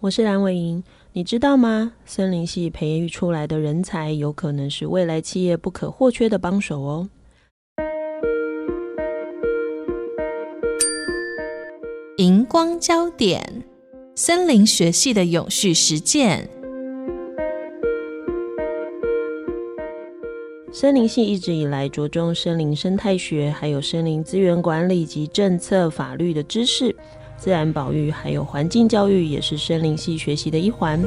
我是蓝伟莹，你知道吗？森林系培育出来的人才，有可能是未来企业不可或缺的帮手哦。荧光焦点：森林学系的永续实践。森林系一直以来着重森林生态学，还有森林资源管理及政策法律的知识。自然保育还有环境教育也是森林系学习的一环。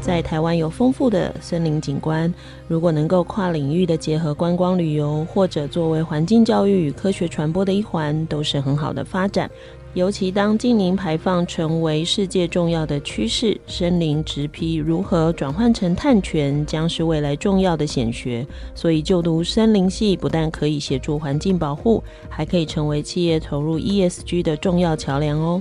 在台湾有丰富的森林景观，如果能够跨领域的结合观光旅游，或者作为环境教育与科学传播的一环，都是很好的发展。尤其当净零排放成为世界重要的趋势，森林植批如何转换成碳权，将是未来重要的显学。所以，就读森林系不但可以协助环境保护，还可以成为企业投入 ESG 的重要桥梁哦。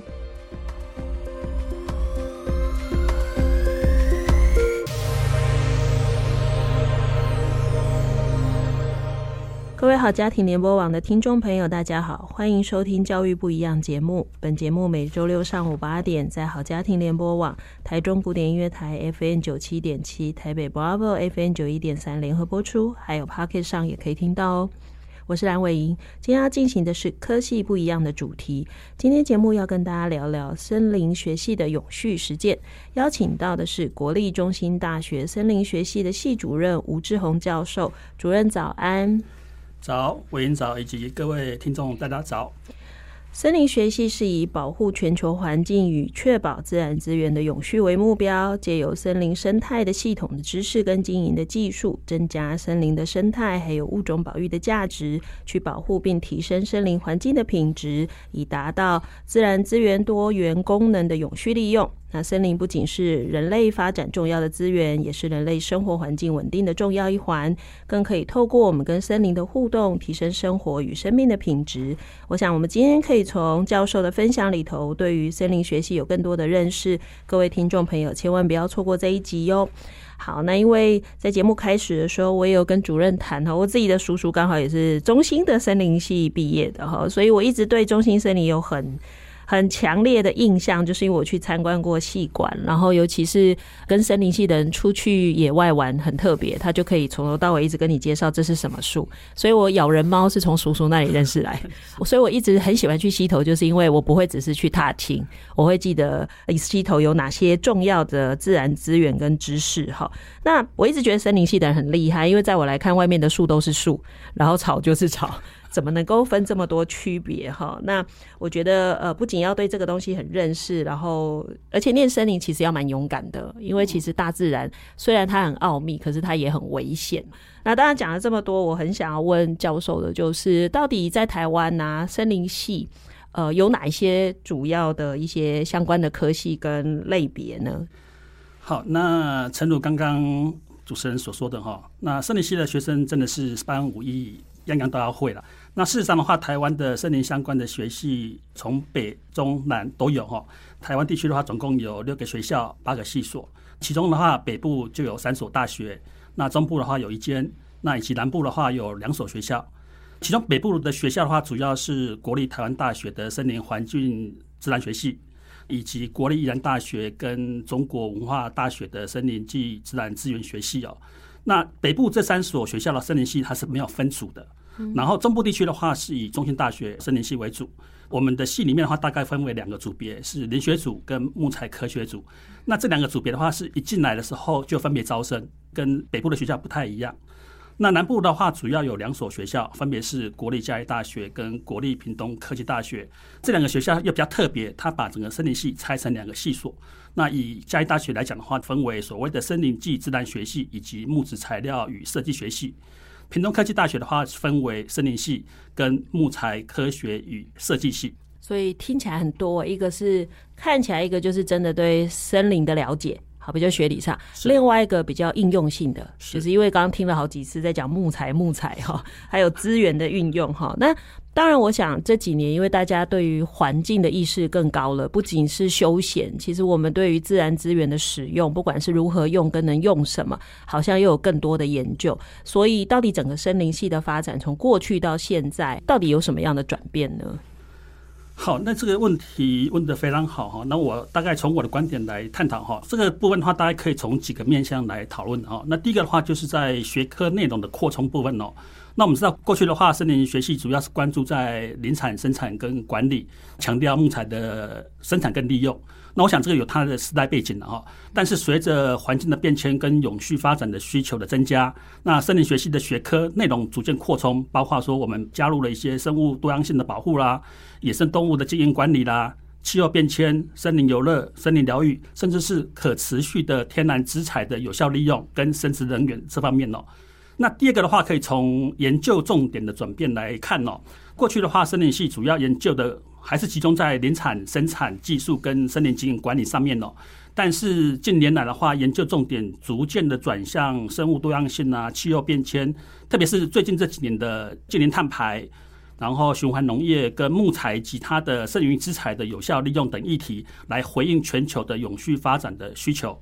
好，家庭联播网的听众朋友，大家好，欢迎收听《教育不一样》节目。本节目每周六上午八点在好家庭联播网、台中古典音乐台 FN 九七点七、台北 Bravo FN 九一点三联合播出，还有 Pocket 上也可以听到哦。我是蓝伟莹，今天要进行的是科系不一样的主题。今天节目要跟大家聊聊森林学系的永续实践，邀请到的是国立中心大学森林学系的系主任吴志宏教授。主任早安。早，伟莹早，以及各位听众，大家早。森林学系是以保护全球环境与确保自然资源的永续为目标，借由森林生态的系统的知识跟经营的技术，增加森林的生态还有物种保育的价值，去保护并提升森林环境的品质，以达到自然资源多元功能的永续利用。那森林不仅是人类发展重要的资源，也是人类生活环境稳定的重要一环，更可以透过我们跟森林的互动，提升生活与生命的品质。我想，我们今天可以从教授的分享里头，对于森林学习有更多的认识。各位听众朋友，千万不要错过这一集哟。好，那因为在节目开始的时候，我也有跟主任谈哈，我自己的叔叔刚好也是中心的森林系毕业的哈，所以我一直对中心森林有很很强烈的印象，就是因为我去参观过戏馆，然后尤其是跟森林系的人出去野外玩，很特别，他就可以从头到尾一直跟你介绍这是什么树。所以我咬人猫是从叔叔那里认识来，所以我一直很喜欢去溪头，就是因为我不会只是去踏青，我会记得溪头有哪些重要的自然资源跟知识。哈，那我一直觉得森林系的人很厉害，因为在我来看，外面的树都是树，然后草就是草。怎么能够分这么多区别哈？那我觉得呃，不仅要对这个东西很认识，然后而且念森林其实要蛮勇敢的，因为其实大自然虽然它很奥秘，可是它也很危险。那当然讲了这么多，我很想要问教授的就是，到底在台湾啊，森林系呃有哪一些主要的一些相关的科系跟类别呢？好，那诚如刚刚主持人所说的哈，那森林系的学生真的是十八般武艺，样样都要会了。那事实上的话，台湾的森林相关的学系从北中南都有哈。台湾地区的话，总共有六个学校，八个系所。其中的话，北部就有三所大学，那中部的话有一间，那以及南部的话有两所学校。其中北部的学校的话，主要是国立台湾大学的森林环境自然学系，以及国立宜兰大学跟中国文化大学的森林暨自然资源学系哦。那北部这三所学校的森林系它是没有分组的。然后中部地区的话，是以中兴大学森林系为主。我们的系里面的话，大概分为两个组别，是林学组跟木材科学组。那这两个组别的话，是一进来的时候就分别招生，跟北部的学校不太一样。那南部的话，主要有两所学校，分别是国立嘉义大学跟国立屏东科技大学。这两个学校又比较特别，它把整个森林系拆成两个系所。那以嘉义大学来讲的话，分为所谓的森林暨自然学系以及木质材料与设计学系。屏东科技大学的话，分为森林系跟木材科学与设计系。所以听起来很多，一个是看起来，一个就是真的对森林的了解，好，比较学理上；另外一个比较应用性的，就是因为刚刚听了好几次在讲木材、木材哈，还有资源的运用哈。那当然，我想这几年因为大家对于环境的意识更高了，不仅是休闲，其实我们对于自然资源的使用，不管是如何用跟能用什么，好像又有更多的研究。所以，到底整个森林系的发展从过去到现在，到底有什么样的转变呢？好，那这个问题问得非常好哈。那我大概从我的观点来探讨哈。这个部分的话，大家可以从几个面向来讨论哈。那第一个的话，就是在学科内容的扩充部分哦。那我们知道，过去的话，森林学系主要是关注在林产生产跟管理，强调木材的生产跟利用。那我想这个有它的时代背景的哈，但是随着环境的变迁跟永续发展的需求的增加，那森林学系的学科内容逐渐扩充，包括说我们加入了一些生物多样性的保护啦、野生动物的经营管理啦、气候变迁、森林游乐、森林疗愈，甚至是可持续的天然资材的有效利用跟生殖能源这方面哦。那第二个的话，可以从研究重点的转变来看哦。过去的话，森林系主要研究的。还是集中在林产生产技术跟森林经营管理上面哦，但是近年来的话，研究重点逐渐的转向生物多样性啊、气候变迁，特别是最近这几年的近年碳排，然后循环农业跟木材及它的剩余资材的有效利用等议题，来回应全球的永续发展的需求。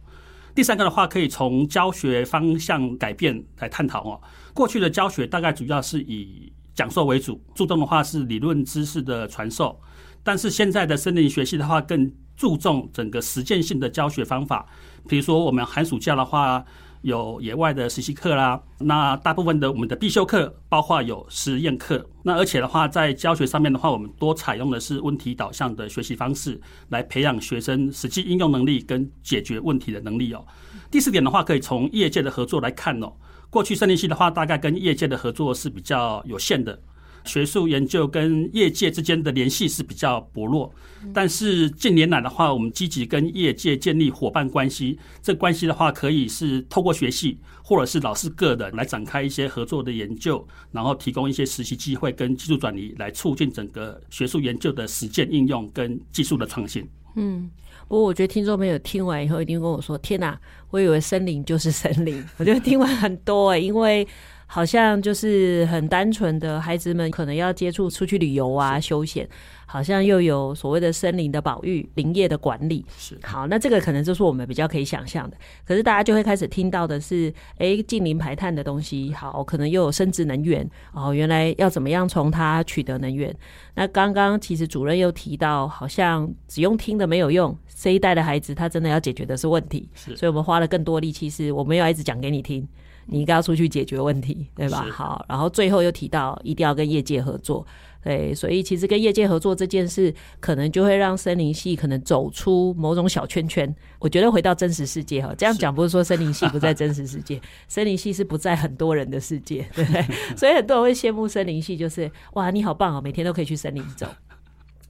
第三个的话，可以从教学方向改变来探讨哦。过去的教学大概主要是以讲授为主，注重的话是理论知识的传授。但是现在的森林学系的话，更注重整个实践性的教学方法。比如说，我们寒暑假的话有野外的实习课啦。那大部分的我们的必修课，包括有实验课。那而且的话，在教学上面的话，我们多采用的是问题导向的学习方式，来培养学生实际应用能力跟解决问题的能力哦。第四点的话，可以从业界的合作来看哦。过去森林系的话，大概跟业界的合作是比较有限的。学术研究跟业界之间的联系是比较薄弱，但是近年来的话，我们积极跟业界建立伙伴关系。这关系的话，可以是透过学系，或者是老师个人来展开一些合作的研究，然后提供一些实习机会跟技术转移，来促进整个学术研究的实践应用跟技术的创新。嗯，不过我觉得听众朋友听完以后一定跟我说：“天哪，我以为森林就是森林。”我觉得听完很多欸，因为。好像就是很单纯的孩子们可能要接触出去旅游啊，休闲，好像又有所谓的森林的保育、林业的管理。是好，那这个可能就是我们比较可以想象的。可是大家就会开始听到的是，哎，近零排碳的东西，好，可能又有生质能源哦。原来要怎么样从它取得能源？那刚刚其实主任又提到，好像只用听的没有用，这一代的孩子他真的要解决的是问题。是，所以我们花了更多力气，是我们要一直讲给你听。你应该要出去解决问题，对吧？好，然后最后又提到一定要跟业界合作，对，所以其实跟业界合作这件事，可能就会让森林系可能走出某种小圈圈。我觉得回到真实世界哈，这样讲不是说森林系不在真实世界，森林系是不在很多人的世界，对不对？所以很多人会羡慕森林系，就是哇，你好棒哦，每天都可以去森林走。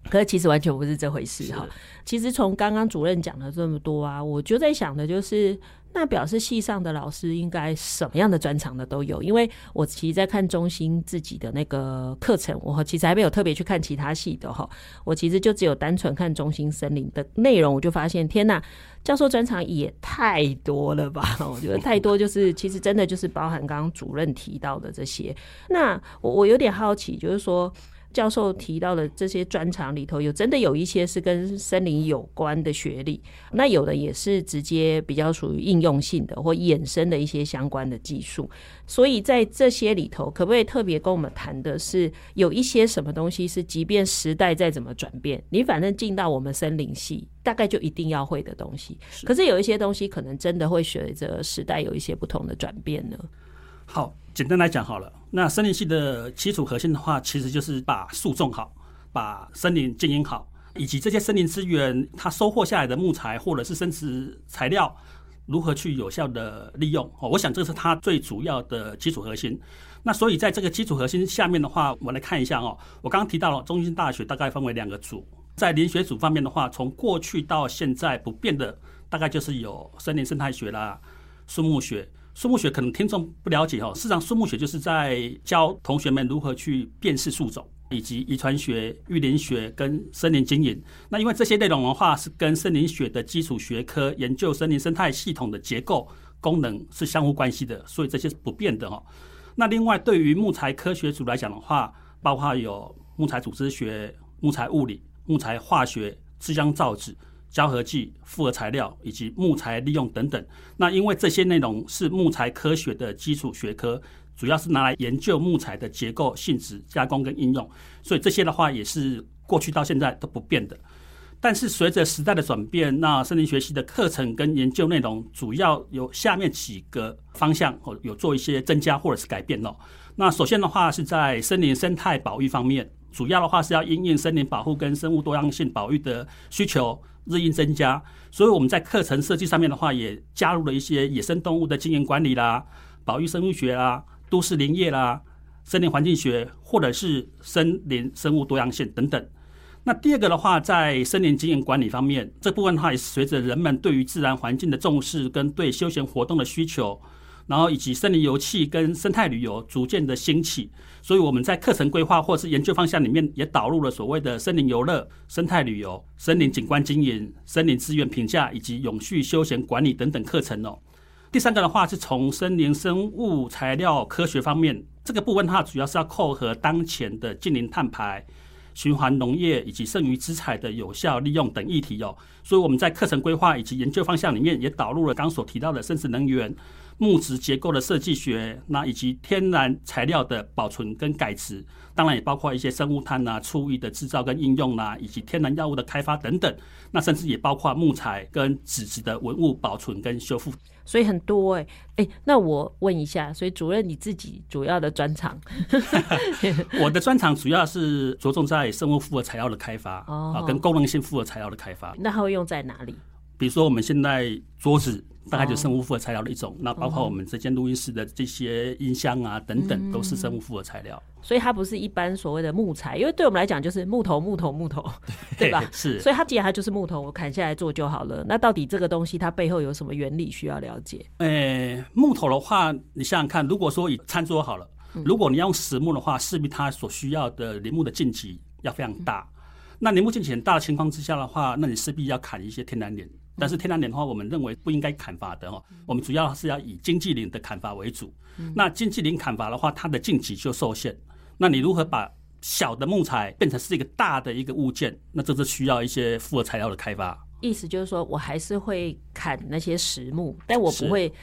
可是其实完全不是这回事哈。其实从刚刚主任讲了这么多啊，我就在想的就是。那表示系上的老师应该什么样的专长的都有，因为我其实在看中心自己的那个课程，我其实还没有特别去看其他系的哈，我其实就只有单纯看中心森林的内容，我就发现天呐，教授专长也太多了吧？我觉得太多，就是其实真的就是包含刚刚主任提到的这些。那我我有点好奇，就是说。教授提到的这些专长里头，有真的有一些是跟森林有关的学历，那有的也是直接比较属于应用性的或衍生的一些相关的技术。所以在这些里头，可不可以特别跟我们谈的是，有一些什么东西是，即便时代再怎么转变，你反正进到我们森林系，大概就一定要会的东西。可是有一些东西，可能真的会随着时代有一些不同的转变呢？好，简单来讲好了。那森林系的基础核心的话，其实就是把树种好，把森林经营好，以及这些森林资源它收获下来的木材或者是生质材料，如何去有效的利用。哦，我想这是它最主要的基础核心。那所以在这个基础核心下面的话，我们来看一下哦。我刚刚提到了中心大学大概分为两个组，在林学组方面的话，从过去到现在不变的，大概就是有森林生态学啦、树木学。树木学可能听众不了解哦，事实上树木学就是在教同学们如何去辨识树种，以及遗传学、育林学跟森林经营。那因为这些内容的话，是跟森林学的基础学科研究森林生态系统的结构功能是相互关系的，所以这些是不变的哈。那另外，对于木材科学组来讲的话，包括有木材组织学、木材物理、木材化学、制浆造纸、胶合剂、复合材料以及木材利用等等。那因为这些内容是木材科学的基础学科。主要是拿来研究木材的结构、性质、加工跟应用，所以这些的话也是过去到现在都不变的。但是随着时代的转变，那森林学习的课程跟研究内容主要有下面几个方向哦，有做一些增加或者是改变哦。那首先的话是在森林生态保育方面，主要的话是要因应森林保护跟生物多样性保育的需求日益增加，所以我们在课程设计上面的话，也加入了一些野生动物的经营管理啦、保育生物学啦。都市林业啦、森林环境学，或者是森林生物多样性等等。那第二个的话，在森林经营管理方面，这部分的话也是随着人们对于自然环境的重视跟对休闲活动的需求，然后以及森林游憩跟生态旅游逐渐的兴起，所以我们在课程规划或是研究方向里面也导入了所谓的森林游乐、生态旅游、森林景观经营、森林资源评价以及永续休闲管理等等课程哦。第三个的话是从森林生物材料科学方面，这个部分它主要是要扣合当前的近零碳排、循环农业以及剩余资材的有效利用等议题哦。所以我们在课程规划以及研究方向里面也导入了刚所提到的生质能源、木质结构的设计学，那以及天然材料的保存跟改质，当然也包括一些生物炭呐、厨余的制造跟应用呐，以及天然药物的开发等等。那甚至也包括木材跟纸质的文物保存跟修复。所以很多哎、欸、哎、欸，那我问一下，所以主任你自己主要的专长？我的专长主要是着重在生物复合材料的开发啊，跟功能性复合材料的开发。那它会用在哪里？比如说我们现在桌子。大概就是生物复合材料的一种，那包括我们这间录音室的这些音箱啊等等，都是生物复合材料。所以它不是一般所谓的木材，因为对我们来讲就是木头、木头、木头，对吧？是。所以它既然它就是木头，我砍下来做就好了。那到底这个东西它背后有什么原理需要了解？诶，木头的话，你想想看，如果说以餐桌好了，如果你要用实木的话，势必它所需要的林木的径级要非常大。那林木径级很大的情况之下的话，那你势必要砍一些天然林。但是天然林的话，我们认为不应该砍伐的哦。我们主要是要以经济林的砍伐为主。那经济林砍伐的话，它的径级就受限。那你如何把小的木材变成是一个大的一个物件？那这是需要一些复合材料的开发。意思就是说我还是会砍那些实木，但我不会。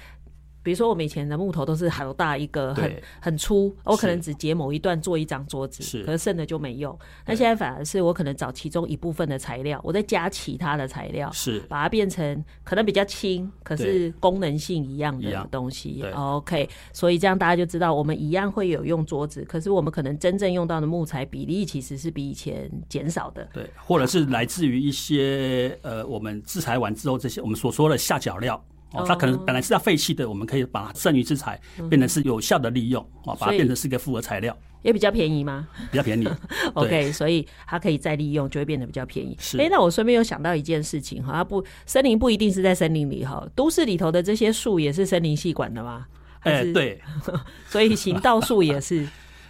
比如说，我们以前的木头都是好大一个，很很粗，我可能只截某一段做一张桌子，是，可是剩的就没用。那现在反而是我可能找其中一部分的材料，我再加其他的材料，是把它变成可能比较轻，可是功能性一样的东西。OK，所以这样大家就知道，我们一样会有用桌子，可是我们可能真正用到的木材比例其实是比以前减少的。对，或者是来自于一些呃，我们制裁完之后这些我们所说的下脚料。哦，它可能本来是要废弃的，我们可以把剩余之材变成是有效的利用，哦，把它变成是一个复合材料，也比较便宜吗？比较便宜。OK，所以它可以再利用，就会变得比较便宜。是。哎，那我顺便又想到一件事情哈，它不，森林不一定是在森林里哈，都市里头的这些树也是森林系管的吗？哎，对。所以行道树也是。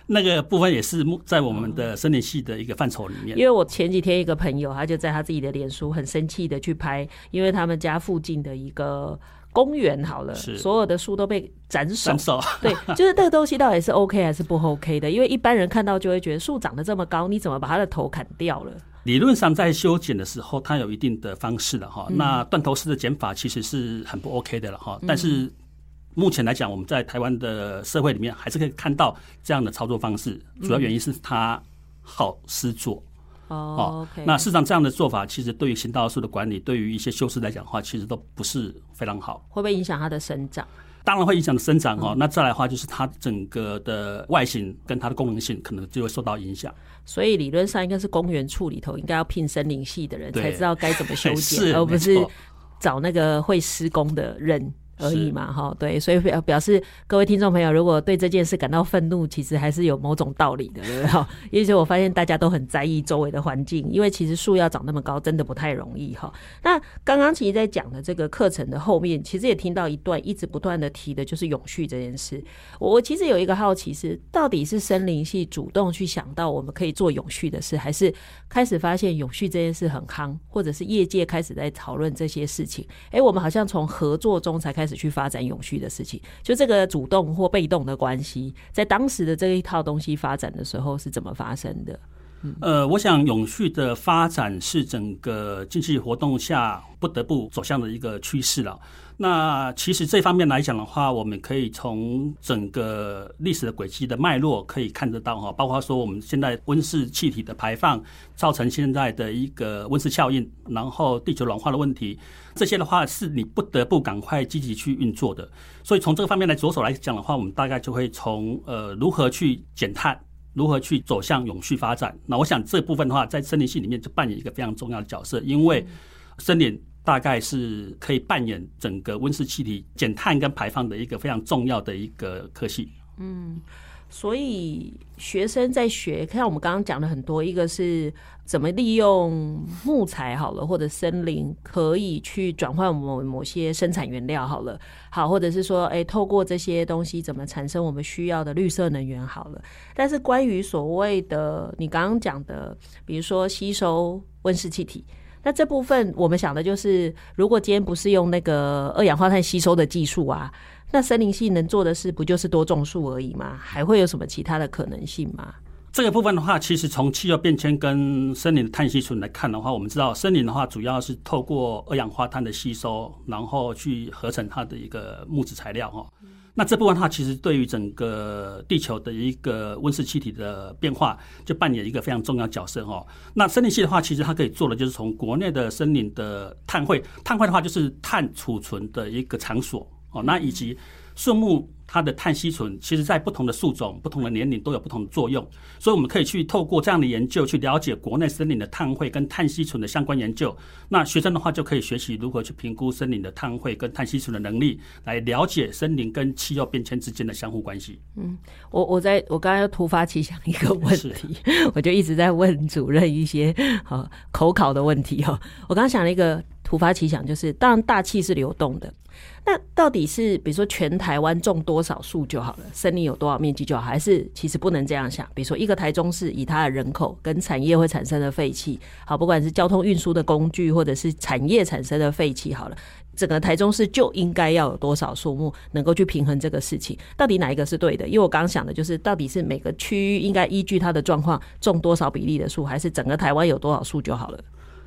那个部分也是在我们的森林系的一个范畴里面。因为我前几天一个朋友，他就在他自己的脸书很生气的去拍，因为他们家附近的一个公园好了，所有的树都被斩首。对，就是这个东西到底是 OK 还是不 OK 的？因为一般人看到就会觉得树长得这么高，你怎么把它的头砍掉了？理论上在修剪的时候，它有一定的方式的哈。那断头式的剪法其实是很不 OK 的了哈，但是。目前来讲，我们在台湾的社会里面还是可以看到这样的操作方式。主要原因是它好施作哦。那事实上，这样的做法其实对于行道树的管理，对于一些修饰来讲的话，其实都不是非常好。会不会影响它的生长？当然会影响生长哦。那再来的话，就是它整个的外形跟它的功能性可能就会受到影响。所以理论上应该是公园处里头应该要聘森林系的人才知道该怎么修剪，而不是找那个会施工的人。而已嘛，哈，对，所以表表示各位听众朋友，如果对这件事感到愤怒，其实还是有某种道理的，对不对？哈，因为我发现大家都很在意周围的环境，因为其实树要长那么高，真的不太容易，哈。那刚刚其实，在讲的这个课程的后面，其实也听到一段一直不断的提的，就是永续这件事。我我其实有一个好奇是，到底是森林系主动去想到我们可以做永续的事，还是开始发现永续这件事很夯，或者是业界开始在讨论这些事情？哎，我们好像从合作中才开始。开始去发展永续的事情，就这个主动或被动的关系，在当时的这一套东西发展的时候是怎么发生的？呃，我想永续的发展是整个经济活动下不得不走向的一个趋势了。那其实这方面来讲的话，我们可以从整个历史的轨迹的脉络可以看得到哈，包括说我们现在温室气体的排放造成现在的一个温室效应，然后地球暖化的问题，这些的话是你不得不赶快积极去运作的。所以从这个方面来着手来讲的话，我们大概就会从呃如何去减碳，如何去走向永续发展。那我想这部分的话，在森林系里面就扮演一个非常重要的角色，因为森林。大概是可以扮演整个温室气体减碳跟排放的一个非常重要的一个科系。嗯，所以学生在学，看我们刚刚讲了很多，一个是怎么利用木材好了，或者森林可以去转换某某些生产原料好了，好，或者是说，哎，透过这些东西怎么产生我们需要的绿色能源好了。但是关于所谓的你刚刚讲的，比如说吸收温室气体。那这部分我们想的就是，如果今天不是用那个二氧化碳吸收的技术啊，那森林系能做的事不就是多种树而已吗？还会有什么其他的可能性吗？这个部分的话，其实从气候变迁跟森林的碳吸存来看的话，我们知道森林的话主要是透过二氧化碳的吸收，然后去合成它的一个木质材料哈。那这部分的话，其实对于整个地球的一个温室气体的变化，就扮演一个非常重要角色哈。那森林系的话，其实它可以做的就是从国内的森林的碳汇，碳汇的话就是碳储存的一个场所哦，那以及树木。它的碳吸存，其实在不同的树种、不同的年龄都有不同的作用，所以我们可以去透过这样的研究，去了解国内森林的碳汇跟碳吸存的相关研究。那学生的话就可以学习如何去评估森林的碳汇跟碳吸存的能力，来了解森林跟气候变迁之间的相互关系。嗯，我我在我刚刚又突发奇想一个问题，我就一直在问主任一些好口考的问题哦。我刚刚想了一个突发奇想，就是当然大气是流动的。那到底是比如说全台湾种多少树就好了，森林有多少面积就好，还是其实不能这样想？比如说一个台中市以它的人口跟产业会产生的废气，好，不管是交通运输的工具或者是产业产生的废气，好了，整个台中市就应该要有多少树木能够去平衡这个事情？到底哪一个是对的？因为我刚刚想的就是，到底是每个区域应该依据它的状况种多少比例的树，还是整个台湾有多少树就好了？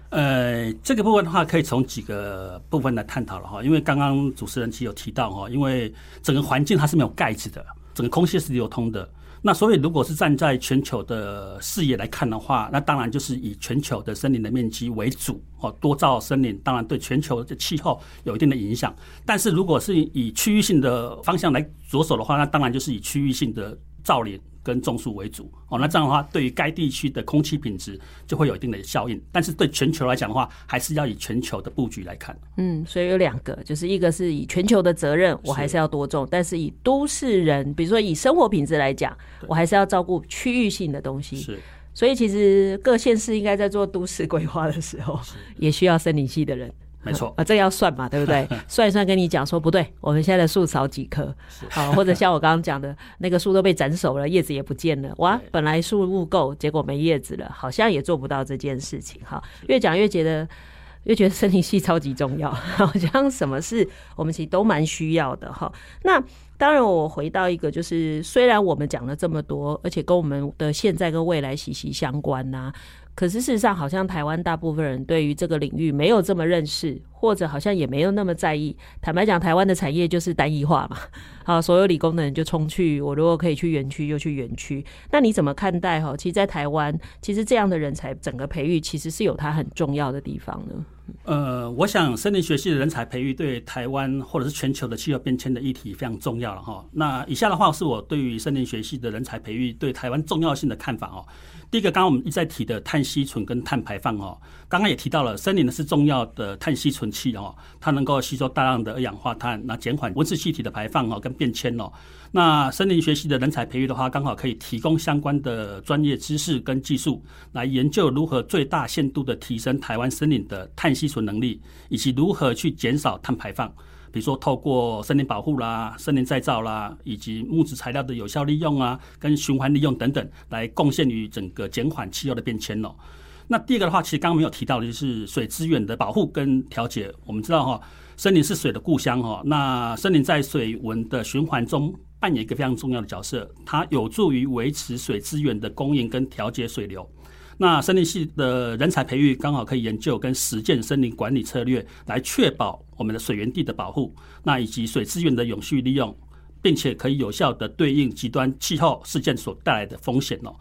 呃，这个部分的话，可以从几个部分来探讨了哈。因为刚刚主持人其实有提到哈，因为整个环境它是没有盖子的，整个空气是流通的。那所以如果是站在全球的视野来看的话，那当然就是以全球的森林的面积为主哦，多造森林当然对全球的气候有一定的影响。但是如果是以区域性的方向来着手的话，那当然就是以区域性的造林。跟种树为主哦，那这样的话，对于该地区的空气品质就会有一定的效应。但是对全球来讲的话，还是要以全球的布局来看。嗯，所以有两个，就是一个是以全球的责任，我还是要多种；是但是以都市人，比如说以生活品质来讲，我还是要照顾区域性的东西。是，所以其实各县市应该在做都市规划的时候，也需要森林系的人。没错啊，这要算嘛，对不对？算一算，跟你讲说不对，我们现在的树少几棵，好，或者像我刚刚讲的那个树都被斩首了，叶子也不见了，哇，本来树木够，结果没叶子了，好像也做不到这件事情。哈，越讲越觉得，越觉得森林系超级重要，好像什么事我们其实都蛮需要的。哈，那当然，我回到一个，就是虽然我们讲了这么多，而且跟我们的现在跟未来息息相关呐、啊。可是事实上，好像台湾大部分人对于这个领域没有这么认识，或者好像也没有那么在意。坦白讲，台湾的产业就是单一化嘛。好，所有理工的人就冲去，我如果可以去园区，就去园区。那你怎么看待？哈，其实，在台湾，其实这样的人才整个培育，其实是有它很重要的地方呢。呃，我想森林学系的人才培育对台湾或者是全球的气候变迁的议题非常重要了哈。那以下的话是我对于森林学系的人才培育对台湾重要性的看法哦。第一个，刚刚我们一再提的碳吸存跟碳排放哦，刚刚也提到了，森林呢是重要的碳吸存器哦，它能够吸收大量的二氧化碳，那减缓温室气体的排放哦跟变迁哦。那森林学习的人才培育的话，刚好可以提供相关的专业知识跟技术，来研究如何最大限度的提升台湾森林的碳吸存能力，以及如何去减少碳排放。比如说，透过森林保护啦、森林再造啦，以及木质材料的有效利用啊，跟循环利用等等，来贡献于整个减缓气候的变迁哦。那第二个的话，其实刚刚没有提到的就是水资源的保护跟调节。我们知道哈，森林是水的故乡哈。那森林在水文的循环中扮演一个非常重要的角色，它有助于维持水资源的供应跟调节水流。那森林系的人才培育刚好可以研究跟实践森林管理策略，来确保我们的水源地的保护，那以及水资源的永续利用，并且可以有效的对应极端气候事件所带来的风险哦。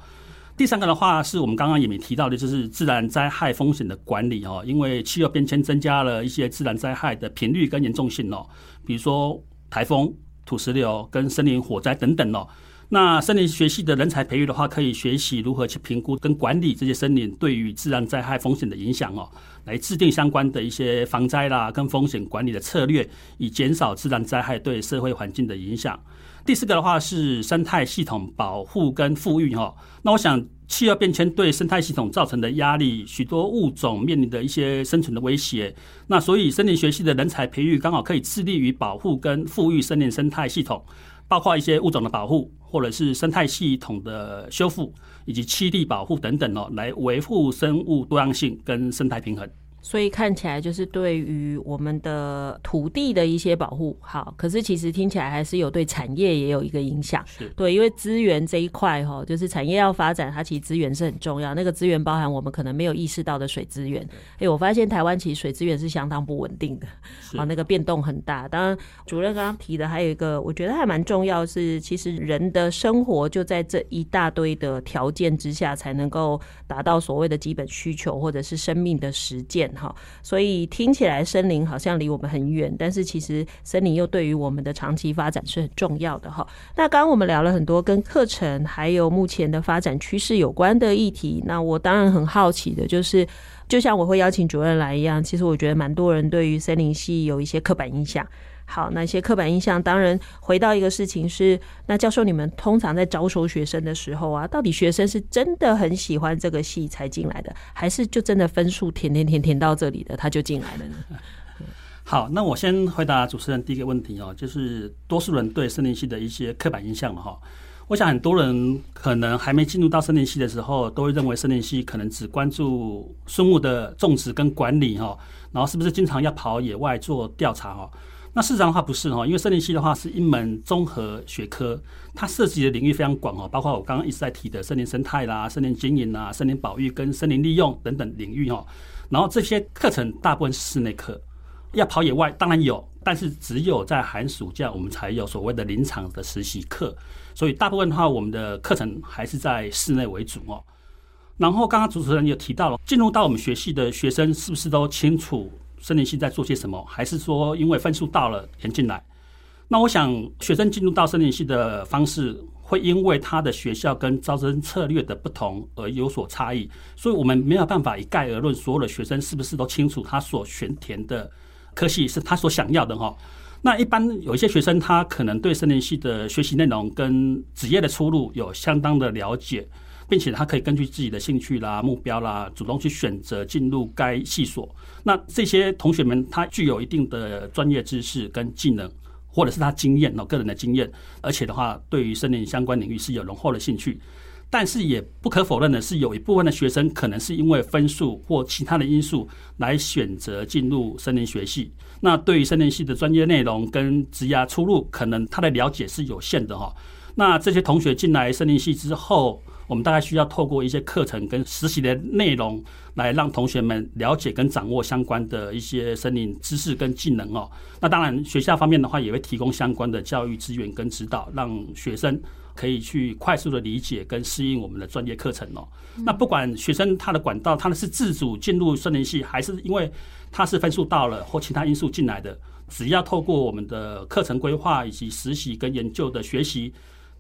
第三个的话，是我们刚刚也没提到的，就是自然灾害风险的管理哦。因为气候变迁增加了一些自然灾害的频率跟严重性哦，比如说台风、土石流跟森林火灾等等哦。那森林学系的人才培育的话，可以学习如何去评估跟管理这些森林对于自然灾害风险的影响哦，来制定相关的一些防灾啦跟风险管理的策略，以减少自然灾害对社会环境的影响。第四个的话是生态系统保护跟复育哈。那我想气候变迁对生态系统造成的压力，许多物种面临的一些生存的威胁。那所以森林学系的人才培育刚好可以致力于保护跟富裕森林生态系统，包括一些物种的保护，或者是生态系统的修复，以及栖地保护等等哦，来维护生物多样性跟生态平衡。所以看起来就是对于我们的土地的一些保护好，可是其实听起来还是有对产业也有一个影响。是对，因为资源这一块哈，就是产业要发展，它其实资源是很重要。那个资源包含我们可能没有意识到的水资源。哎，我发现台湾其实水资源是相当不稳定的，啊，那个变动很大。当然，主任刚刚提的还有一个，我觉得还蛮重要是，其实人的生活就在这一大堆的条件之下，才能够达到所谓的基本需求或者是生命的实践。哈，所以听起来森林好像离我们很远，但是其实森林又对于我们的长期发展是很重要的哈。那刚刚我们聊了很多跟课程还有目前的发展趋势有关的议题，那我当然很好奇的就是，就像我会邀请主任来一样，其实我觉得蛮多人对于森林系有一些刻板印象。好，那些刻板印象，当然回到一个事情是，那教授你们通常在招收学生的时候啊，到底学生是真的很喜欢这个系才进来的，还是就真的分数填填填填到这里的他就进来了呢？好，那我先回答主持人第一个问题哦，就是多数人对森林系的一些刻板印象哈。我想很多人可能还没进入到森林系的时候，都会认为森林系可能只关注树木的种植跟管理哈，然后是不是经常要跑野外做调查哈？那事实上的话不是哈，因为森林系的话是一门综合学科，它涉及的领域非常广哦，包括我刚刚一直在提的森林生态啦、森林经营啦、森林保育跟森林利用等等领域哦。然后这些课程大部分是室内课，要跑野外当然有，但是只有在寒暑假我们才有所谓的林场的实习课，所以大部分的话我们的课程还是在室内为主哦。然后刚刚主持人有提到了，进入到我们学系的学生是不是都清楚森林系在做些什么？还是说因为分数到了填进来？那我想学生进入到森林系的方式会因为他的学校跟招生策略的不同而有所差异，所以我们没有办法一概而论，所有的学生是不是都清楚他所选填的科系是他所想要的哈？那一般有一些学生他可能对森林系的学习内容跟职业的出路有相当的了解。并且他可以根据自己的兴趣啦、目标啦，主动去选择进入该系所。那这些同学们，他具有一定的专业知识跟技能，或者是他经验哦，个人的经验，而且的话，对于森林相关领域是有浓厚的兴趣。但是也不可否认的是，有一部分的学生可能是因为分数或其他的因素来选择进入森林学系。那对于森林系的专业内容跟职涯出路，可能他的了解是有限的哈。那这些同学进来森林系之后，我们大概需要透过一些课程跟实习的内容，来让同学们了解跟掌握相关的一些森林知识跟技能哦。那当然，学校方面的话也会提供相关的教育资源跟指导，让学生可以去快速的理解跟适应我们的专业课程哦。那不管学生他的管道，他是自主进入森林系，还是因为他是分数到了或其他因素进来的，只要透过我们的课程规划以及实习跟研究的学习。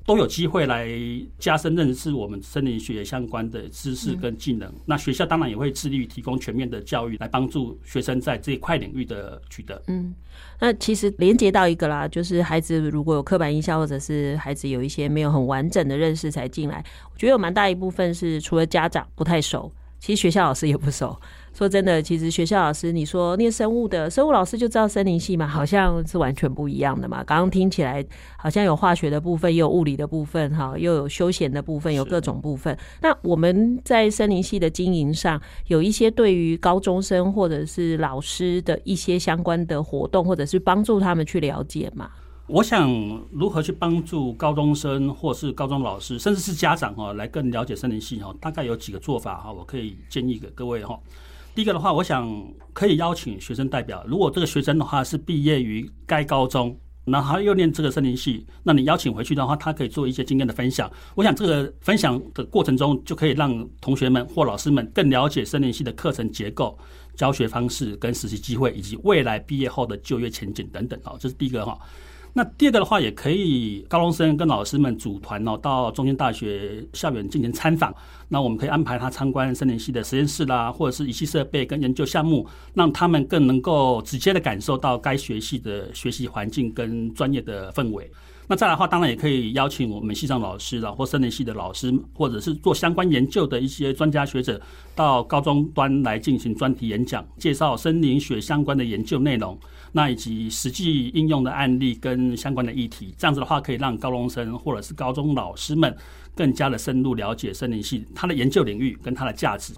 都有机会来加深认识我们森林学相关的知识跟技能。那学校当然也会致力于提供全面的教育，来帮助学生在这一块领域的取得。嗯，那其实连接到一个啦，就是孩子如果有刻板印象，或者是孩子有一些没有很完整的认识才进来，我觉得有蛮大一部分是除了家长不太熟，其实学校老师也不熟。说真的，其实学校老师，你说念生物的生物老师就知道森林系嘛，好像是完全不一样的嘛。刚刚听起来好像有化学的部分，也有物理的部分，哈，又有休闲的部分，有各种部分。那我们在森林系的经营上，有一些对于高中生或者是老师的一些相关的活动，或者是帮助他们去了解嘛？我想如何去帮助高中生或是高中老师，甚至是家长哈，来更了解森林系哈，大概有几个做法哈，我可以建议给各位哈。第一个的话，我想可以邀请学生代表。如果这个学生的话是毕业于该高中，然后他又念这个森林系，那你邀请回去的话，他可以做一些经验的分享。我想这个分享的过程中，就可以让同学们或老师们更了解森林系的课程结构、教学方式跟实习机会，以及未来毕业后的就业前景等等。哦，这是第一个哈。那第二个的话，也可以高中生跟老师们组团哦，到中兴大学校园进行参访。那我们可以安排他参观森林系的实验室啦，或者是仪器设备跟研究项目，让他们更能够直接的感受到该学系的学习环境跟专业的氛围。那再来的话，当然也可以邀请我们系上老师啦，或森林系的老师，或者是做相关研究的一些专家学者，到高中端来进行专题演讲，介绍森林学相关的研究内容，那以及实际应用的案例跟相关的议题。这样子的话，可以让高中生或者是高中老师们更加的深入了解森林系它的研究领域跟它的价值。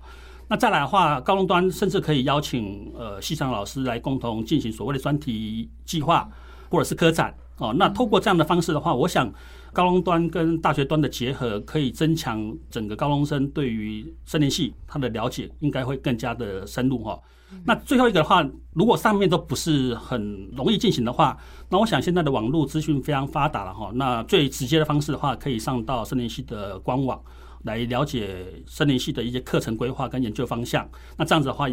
那再来的话，高中端甚至可以邀请呃系上老师来共同进行所谓的专题计划，或者是科展。哦，那透过这样的方式的话，我想高中端跟大学端的结合，可以增强整个高中生对于森林系他的了解，应该会更加的深入哈。那最后一个的话，如果上面都不是很容易进行的话，那我想现在的网络资讯非常发达了哈。那最直接的方式的话，可以上到森林系的官网来了解森林系的一些课程规划跟研究方向。那这样子的话，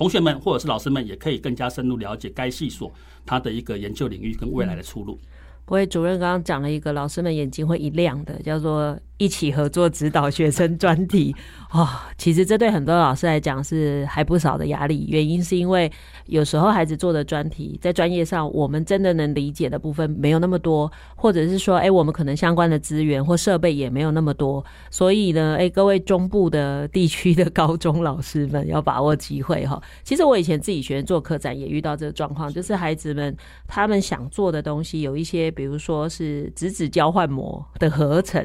同学们或者是老师们也可以更加深入了解该系所它的一个研究领域跟未来的出路。不会，主任刚刚讲了一个老师们眼睛会一亮的，叫做一起合作指导学生专题。哦，其实这对很多老师来讲是还不少的压力。原因是因为有时候孩子做的专题在专业上，我们真的能理解的部分没有那么多，或者是说，哎，我们可能相关的资源或设备也没有那么多。所以呢，哎，各位中部的地区的高中老师们要把握机会哈。其实我以前自己学生做课展也遇到这个状况，就是孩子们他们想做的东西有一些，比如说是质子交换膜的合成。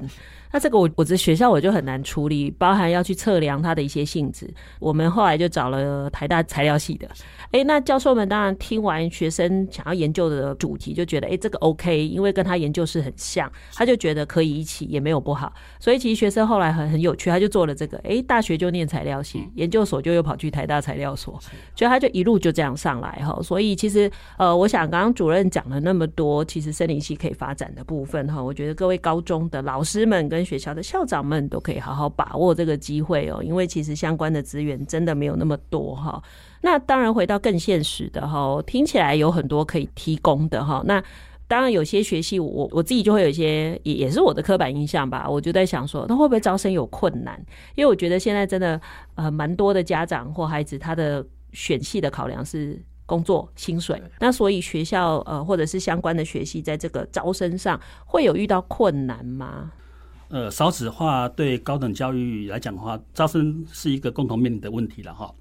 那这个我我这学校我就很难处理，包含要去测量它的一些性质。我们后来就找了台大材料系的，哎，那教授们当然听完学生想要研究的主题，就觉得哎这个 OK，因为跟他研究是很像，他就觉得可以一起，也没有不好。所以其实学生后来很很有趣，他就做了这个，哎，大学就念材料系，研究所就又跑去台大材料所，所以他就一路就这样上来哈。所以其实呃，我想刚刚主任讲了那么多，其实森林系可以发展的部分哈，我觉得各位高中的老师们跟学校的校长们都可以好好把握这个机会哦，因为其实相关的资源真的没有那么多哈。那当然回到更现实的哈，听起来有很多可以提供的哈。那当然有些学系我我自己就会有一些也也是我的刻板印象吧，我就在想说，那会不会招生有困难？因为我觉得现在真的呃蛮多的家长或孩子他的选系的考量是工作薪水，那所以学校呃或者是相关的学系在这个招生上会有遇到困难吗？呃，少子化对高等教育来讲的话，招生是一个共同面临的问题了哈。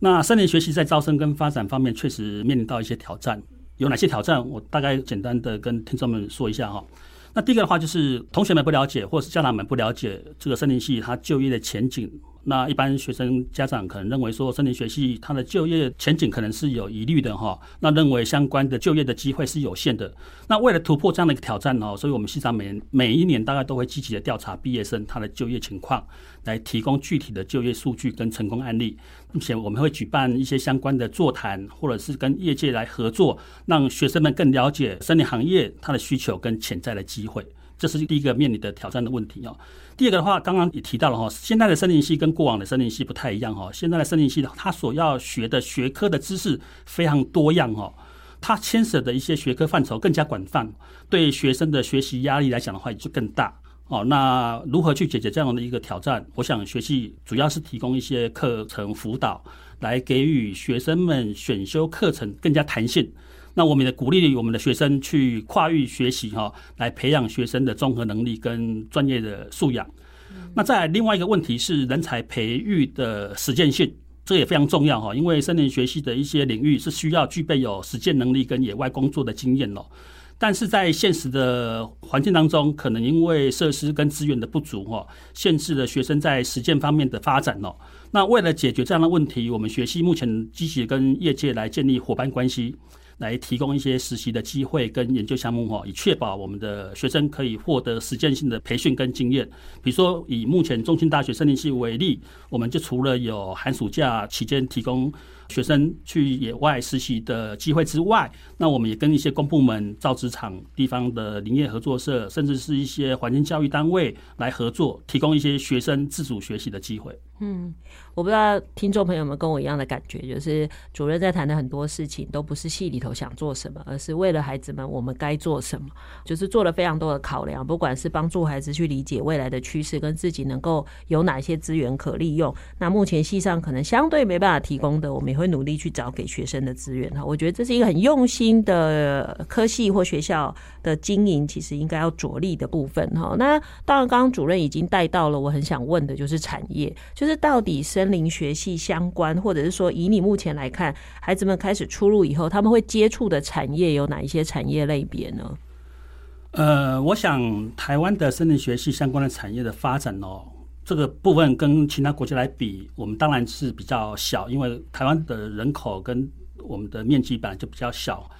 那森林学习在招生跟发展方面确实面临到一些挑战，有哪些挑战？我大概简单的跟听众们说一下哈。那第一个的话就是同学们不了解，或是家长们不了解这个森林系它就业的前景。那一般学生家长可能认为说，森林学系它的就业前景可能是有疑虑的哈。那认为相关的就业的机会是有限的。那为了突破这样的一个挑战哦，所以我们系上每每一年大概都会积极的调查毕业生他的就业情况，来提供具体的就业数据跟成功案例。目前我们会举办一些相关的座谈，或者是跟业界来合作，让学生们更了解森林行业它的需求跟潜在的机会。这是第一个面临的挑战的问题哦。第二个的话，刚刚也提到了哈，现在的森林系跟过往的森林系不太一样哈。现在的森林系的，它所要学的学科的知识非常多样哦，它牵涉的一些学科范畴更加广泛，对学生的学习压力来讲的话也就更大哦，那如何去解决这样的一个挑战？我想学系主要是提供一些课程辅导，来给予学生们选修课程更加弹性。那我们也鼓励我们的学生去跨域学习哈，来培养学生的综合能力跟专业的素养。那再来另外一个问题是人才培育的实践性，这也非常重要哈，因为森林学习的一些领域是需要具备有实践能力跟野外工作的经验哦。但是在现实的环境当中，可能因为设施跟资源的不足哦，限制了学生在实践方面的发展哦。那为了解决这样的问题，我们学系目前积极跟业界来建立伙伴关系。来提供一些实习的机会跟研究项目哈，以确保我们的学生可以获得实践性的培训跟经验。比如说，以目前中兴大学森林系为例，我们就除了有寒暑假期间提供学生去野外实习的机会之外，那我们也跟一些公部门、造纸厂、地方的林业合作社，甚至是一些环境教育单位来合作，提供一些学生自主学习的机会。嗯，我不知道听众朋友们跟我一样的感觉，就是主任在谈的很多事情都不是系里头想做什么，而是为了孩子们我们该做什么，就是做了非常多的考量，不管是帮助孩子去理解未来的趋势，跟自己能够有哪些资源可利用。那目前系上可能相对没办法提供的，我们也会努力去找给学生的资源哈。我觉得这是一个很用心的科系或学校的经营，其实应该要着力的部分哈。那当然，刚刚主任已经带到了，我很想问的就是产业，就是。这到底森林学系相关，或者是说以你目前来看，孩子们开始出入以后，他们会接触的产业有哪一些产业类别呢？呃，我想台湾的森林学系相关的产业的发展哦，这个部分跟其他国家来比，我们当然是比较小，因为台湾的人口跟我们的面积本来就比较小。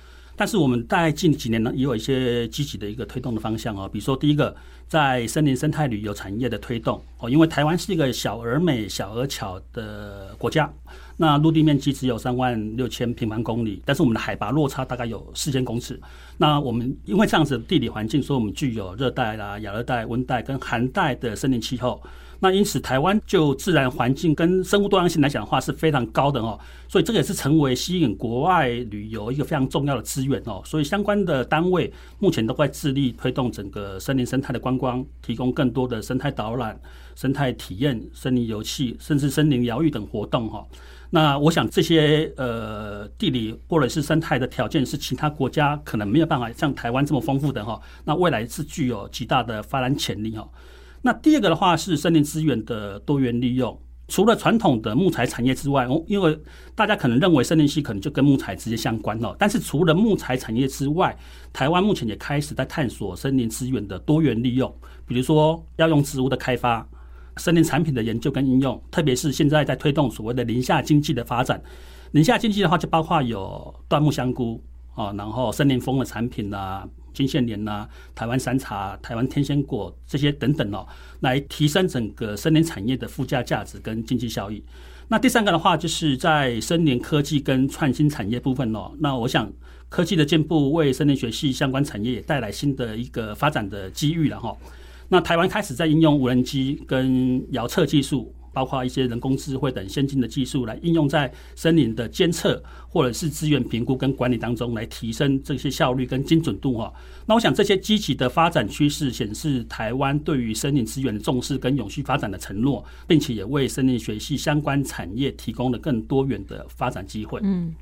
但是我们在近几年呢，也有一些积极的一个推动的方向哦，比如说第一个，在森林生态旅游产业的推动哦，因为台湾是一个小而美、小而巧的国家，那陆地面积只有三万六千平方公里，但是我们的海拔落差大概有四千公尺。那我们因为这样子的地理环境，所以我们具有热带啦、亚热带、温带跟寒带的森林气候。那因此，台湾就自然环境跟生物多样性来讲的话是非常高的哦，所以这个也是成为吸引国外旅游一个非常重要的资源哦。所以相关的单位目前都在致力推动整个森林生态的观光，提供更多的生态导览、生态体验、森林游戏，甚至森林疗愈等活动哈。那我想这些呃地理或者是生态的条件是其他国家可能没有办法像台湾这么丰富的哈。那未来是具有极大的发展潜力哈。那第二个的话是森林资源的多元利用，除了传统的木材产业之外，哦，因为大家可能认为森林系可能就跟木材直接相关了，但是除了木材产业之外，台湾目前也开始在探索森林资源的多元利用，比如说要用植物的开发、森林产品的研究跟应用，特别是现在在推动所谓的林下经济的发展。林下经济的话，就包括有椴木香菇啊，然后森林枫的产品啊。金线莲呐、台湾山茶、台湾天仙果这些等等哦，来提升整个森林产业的附加价值跟经济效益。那第三个的话，就是在森林科技跟创新产业部分哦。那我想科技的进步为森林学系相关产业也带来新的一个发展的机遇了哈。那台湾开始在应用无人机跟遥测技术。包括一些人工智慧等先进的技术来应用在森林的监测或者是资源评估跟管理当中，来提升这些效率跟精准度哈。那我想这些积极的发展趋势显示台湾对于森林资源的重视跟永续发展的承诺，并且也为森林学系相关产业提供了更多元的发展机会。嗯，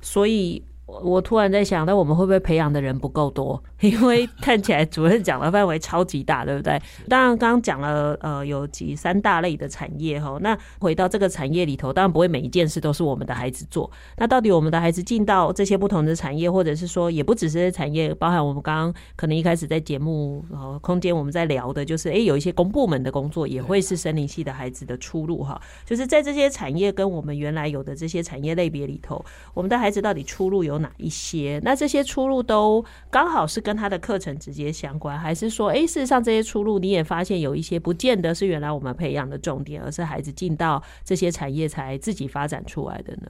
所以。我突然在想，那我们会不会培养的人不够多？因为看起来主任讲的范围超级大，对不对？当然，刚刚讲了，呃，有几三大类的产业哈。那回到这个产业里头，当然不会每一件事都是我们的孩子做。那到底我们的孩子进到这些不同的产业，或者是说，也不只是产业，包含我们刚刚可能一开始在节目呃空间我们在聊的，就是哎，有一些公部门的工作也会是森林系的孩子的出路哈。就是在这些产业跟我们原来有的这些产业类别里头，我们的孩子到底出路有？有哪一些？那这些出路都刚好是跟他的课程直接相关，还是说，诶，事实上这些出路你也发现有一些不见得是原来我们培养的重点，而是孩子进到这些产业才自己发展出来的呢？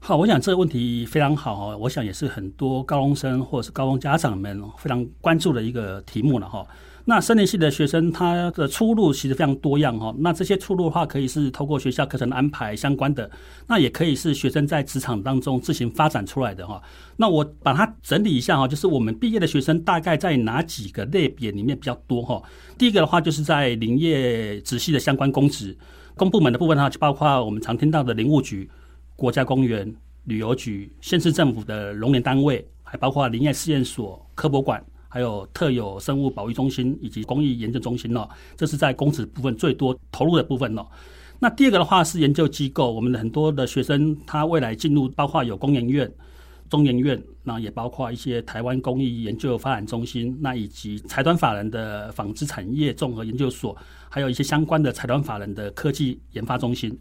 好，我想这个问题非常好哦，我想也是很多高中生或者是高中家长们非常关注的一个题目了哈。那森林系的学生，他的出路其实非常多样哈。那这些出路的话，可以是透过学校课程的安排相关的，那也可以是学生在职场当中自行发展出来的哈。那我把它整理一下哈，就是我们毕业的学生大概在哪几个类别里面比较多哈？第一个的话，就是在林业职系的相关公职，公部门的部分的话，就包括我们常听到的林务局、国家公园、旅游局、县市政府的农林单位，还包括林业试验所、科博馆。还有特有生物保育中心以及工艺研究中心哦，这是在公职部分最多投入的部分哦。那第二个的话是研究机构，我们的很多的学生他未来进入，包括有工研院、中研院，那也包括一些台湾工艺研究发展中心，那以及财团法人的纺织产业综合研究所，还有一些相关的财团法人的科技研发中心。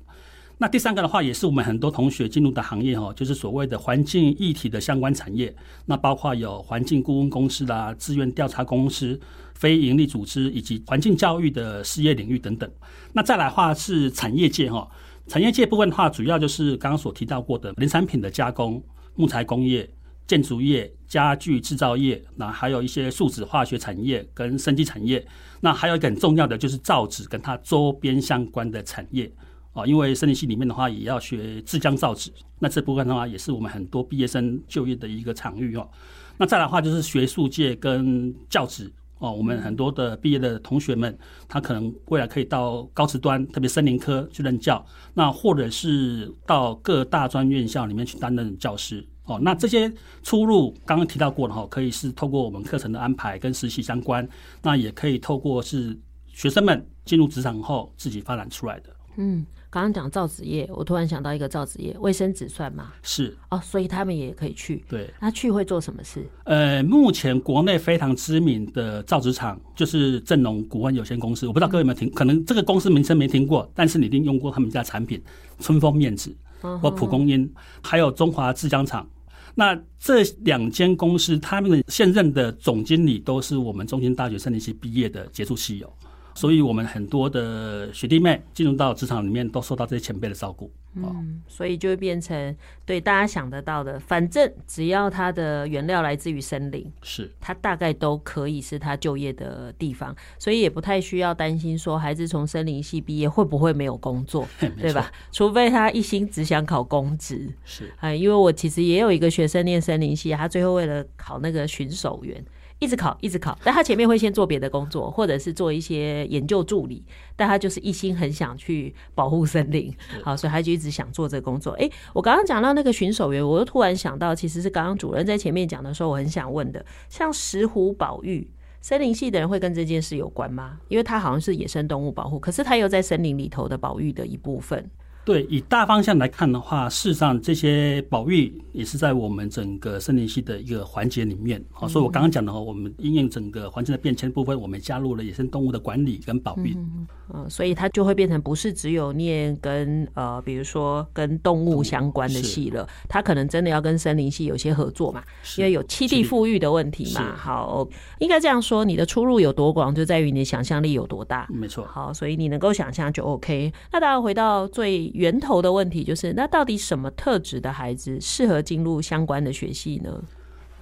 那第三个的话，也是我们很多同学进入的行业哈，就是所谓的环境议题的相关产业。那包括有环境顾问公司啦、志愿调查公司、非营利组织以及环境教育的事业领域等等。那再来话是产业界哈，产业界部分的话，主要就是刚刚所提到过的林产品的加工、木材工业、建筑业、家具制造业，那还有一些树脂化学产业跟生机产业。那还有一个很重要的就是造纸跟它周边相关的产业。哦，因为森林系里面的话也要学制浆造纸，那这部分的话也是我们很多毕业生就业的一个场域哦。那再来的话就是学术界跟教职哦，我们很多的毕业的同学们，他可能未来可以到高职端，特别森林科去任教，那或者是到各大专院校里面去担任教师哦。那这些出路刚刚提到过了哈，可以是透过我们课程的安排跟实习相关，那也可以透过是学生们进入职场后自己发展出来的。嗯。刚刚讲造纸业，我突然想到一个造纸业，卫生纸算吗？是哦，所以他们也可以去。对，那去会做什么事？呃，目前国内非常知名的造纸厂就是正隆股份有限公司，我不知道各位有没有听，嗯、可能这个公司名称没听过，但是你一定用过他们家产品春风面纸或蒲公英，还有中华制浆厂。那这两间公司，他们的现任的总经理都是我们中兴大学森林系毕业的杰出系友。所以，我们很多的学弟妹进入到职场里面，都受到这些前辈的照顾。嗯，所以就会变成对大家想得到的，反正只要它的原料来自于森林，是它大概都可以是他就业的地方，所以也不太需要担心说孩子从森林系毕业会不会没有工作，对吧？除非他一心只想考公职。是啊，因为我其实也有一个学生念森林系，他最后为了考那个巡守员。一直考，一直考，但他前面会先做别的工作，或者是做一些研究助理，但他就是一心很想去保护森林，好，所以他就一直想做这个工作。诶，我刚刚讲到那个巡守员，我又突然想到，其实是刚刚主任在前面讲的时候，我很想问的，像石虎保育，森林系的人会跟这件事有关吗？因为他好像是野生动物保护，可是他又在森林里头的保育的一部分。对，以大方向来看的话，事实上这些保育也是在我们整个森林系的一个环节里面。好，所以我刚刚讲的话，我们因应整个环境的变迁部分，我们加入了野生动物的管理跟保育。嗯，嗯，所以它就会变成不是只有念跟呃，比如说跟动物相关的戏了，它可能真的要跟森林系有些合作嘛，因为有栖地富裕的问题嘛。好，应该这样说，你的出路有多广，就在于你的想象力有多大。没错。好，所以你能够想象就 OK。那大家回到最。源头的问题就是，那到底什么特质的孩子适合进入相关的学系呢？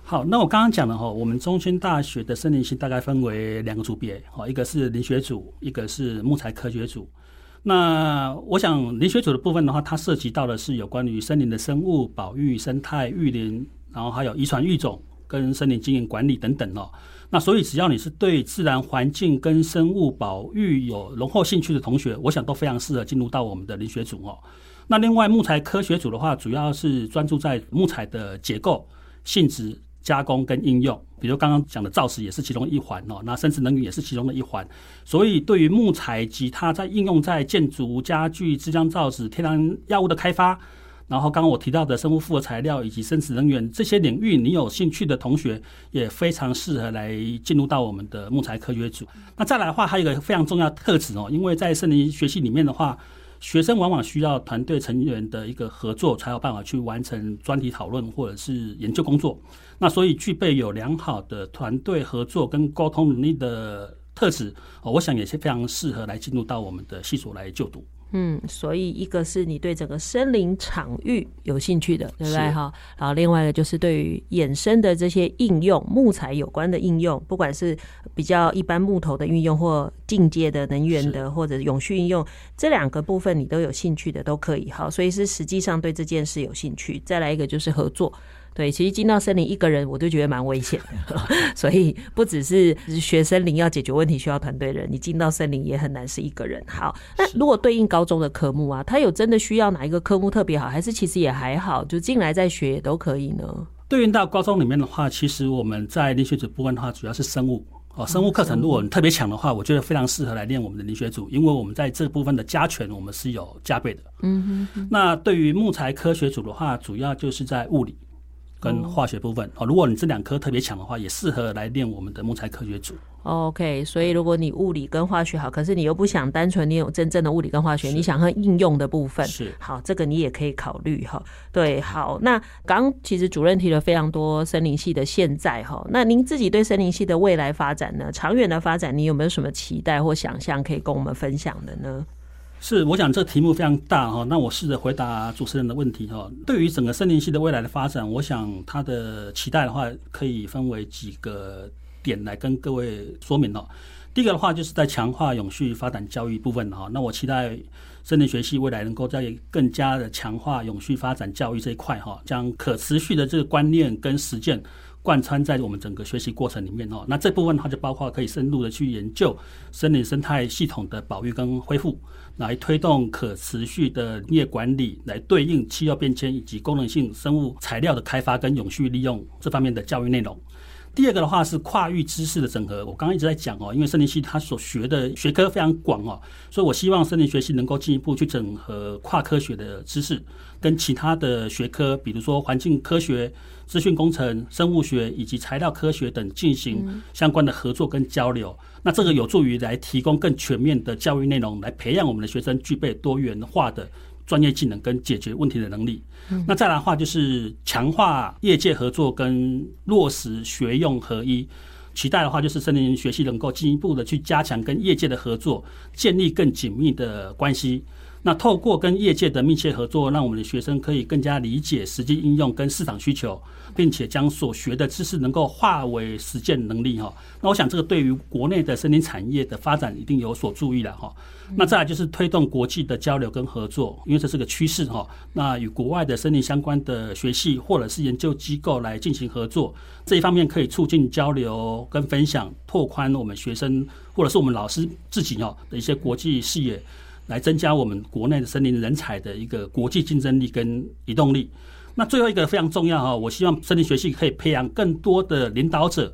好，那我刚刚讲了哈，我们中心大学的森林系大概分为两个组别，哈，一个是林学组，一个是木材科学组。那我想林学组的部分的话，它涉及到的是有关于森林的生物保育、生态育林，然后还有遗传育种跟森林经营管理等等哦。那所以，只要你是对自然环境跟生物保育有浓厚兴趣的同学，我想都非常适合进入到我们的林学组哦。那另外木材科学组的话，主要是专注在木材的结构、性质、加工跟应用，比如刚刚讲的造纸也是其中一环哦。那生质能源也是其中的一环。所以，对于木材及它在应用在建筑、家具、制浆造纸、天然药物的开发。然后，刚刚我提到的生物复合材料以及生质能源这些领域，你有兴趣的同学也非常适合来进入到我们的木材科学组。那再来的话，还有一个非常重要特质哦，因为在森林学系里面的话，学生往往需要团队成员的一个合作，才有办法去完成专题讨论或者是研究工作。那所以，具备有良好的团队合作跟沟通能力的特质，我想也是非常适合来进入到我们的系所来就读。嗯，所以一个是你对整个森林场域有兴趣的，对不对哈？然后另外一个就是对于衍生的这些应用，木材有关的应用，不管是比较一般木头的运用，或进阶的能源的，或者永续应用，这两个部分你都有兴趣的都可以哈。所以是实际上对这件事有兴趣。再来一个就是合作。对，其实进到森林一个人，我就觉得蛮危险的。所以不只是学森林要解决问题需要团队人，你进到森林也很难是一个人。好，那如果对应高中的科目啊，他有真的需要哪一个科目特别好，还是其实也还好，就进来再学也都可以呢？对应到高中里面的话，其实我们在林学组部分的话，主要是生物哦，生物课程如果你特别强的话，我觉得非常适合来练我们的灵学组，因为我们在这部分的加权我们是有加倍的。嗯哼。那对于木材科学组的话，主要就是在物理。跟化学部分哦，如果你这两科特别强的话，也适合来练我们的木材科学组。OK，所以如果你物理跟化学好，可是你又不想单纯你有真正的物理跟化学，你想和应用的部分是好，这个你也可以考虑哈。对，好，那刚其实主任提了非常多森林系的现在哈，那您自己对森林系的未来发展呢？长远的发展，你有没有什么期待或想象可以跟我们分享的呢？是，我想这题目非常大哈，那我试着回答主持人的问题哈。对于整个森林系的未来的发展，我想他的期待的话，可以分为几个点来跟各位说明哦。第一个的话，就是在强化永续发展教育部分哈。那我期待森林学系未来能够在更加的强化永续发展教育这一块哈，将可持续的这个观念跟实践贯穿在我们整个学习过程里面哦。那这部分的话，就包括可以深入的去研究森林生态系统的保育跟恢复。来推动可持续的林业管理，来对应气候变迁以及功能性生物材料的开发跟永续利用这方面的教育内容。第二个的话是跨域知识的整合。我刚刚一直在讲哦，因为森林系它所学的学科非常广哦，所以我希望森林学系能够进一步去整合跨科学的知识，跟其他的学科，比如说环境科学、资讯工程、生物学以及材料科学等进行相关的合作跟交流。那这个有助于来提供更全面的教育内容，来培养我们的学生具备多元化的专业技能跟解决问题的能力。那再来的话，就是强化业界合作跟落实学用合一。期待的话，就是森林学习能够进一步的去加强跟业界的合作，建立更紧密的关系。那透过跟业界的密切合作，让我们的学生可以更加理解实际应用跟市场需求，并且将所学的知识能够化为实践能力哈。那我想这个对于国内的森林产业的发展一定有所注意了哈。那再来就是推动国际的交流跟合作，因为这是个趋势哈。那与国外的森林相关的学系或者是研究机构来进行合作，这一方面可以促进交流跟分享，拓宽我们学生或者是我们老师自己哦的一些国际视野。来增加我们国内的森林人才的一个国际竞争力跟移动力。那最后一个非常重要哈，我希望森林学系可以培养更多的领导者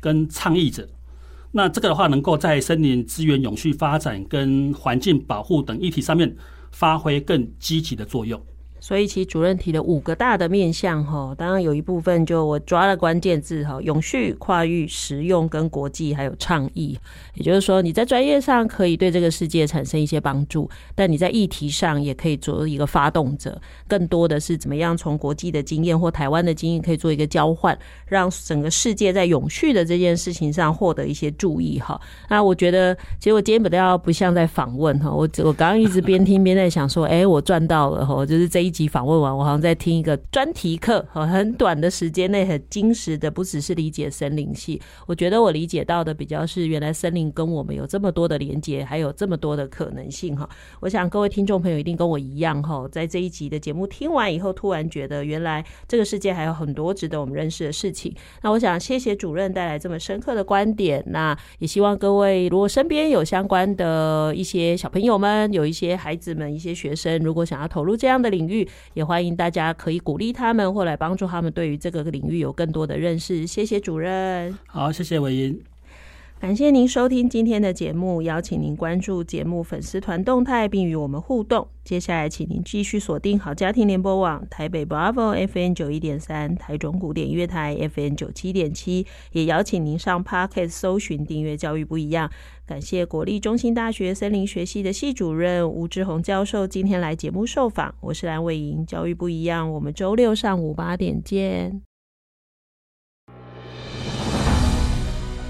跟倡议者。那这个的话，能够在森林资源永续发展跟环境保护等议题上面发挥更积极的作用。所以，其实主任提的五个大的面向哈，当然有一部分就我抓了关键字哈，永续、跨域、实用跟国际，还有倡议。也就是说，你在专业上可以对这个世界产生一些帮助，但你在议题上也可以做一个发动者。更多的是怎么样从国际的经验或台湾的经验可以做一个交换，让整个世界在永续的这件事情上获得一些注意哈。那我觉得，其实我今天比较不像在访问哈，我我刚刚一直边听边在想说，哎、我赚到了哈，就是这一。访问完，我好像在听一个专题课，很短的时间内很精实的，不只是理解森林系。我觉得我理解到的比较是，原来森林跟我们有这么多的连接，还有这么多的可能性哈。我想各位听众朋友一定跟我一样哈，在这一集的节目听完以后，突然觉得原来这个世界还有很多值得我们认识的事情。那我想谢谢主任带来这么深刻的观点。那也希望各位如果身边有相关的一些小朋友们，有一些孩子们，一些学生，如果想要投入这样的领域。也欢迎大家可以鼓励他们，或来帮助他们，对于这个领域有更多的认识。谢谢主任。好，谢谢伟英。感谢您收听今天的节目，邀请您关注节目粉丝团动态，并与我们互动。接下来，请您继续锁定好家庭联播网台北 Bravo FM 九一点三、台中古典乐台 FM 九七点七，也邀请您上 Podcast 搜寻订阅教育不一样。感谢国立中兴大学森林学系的系主任吴志宏教授今天来节目受访。我是蓝伟莹，教育不一样，我们周六上午八点见。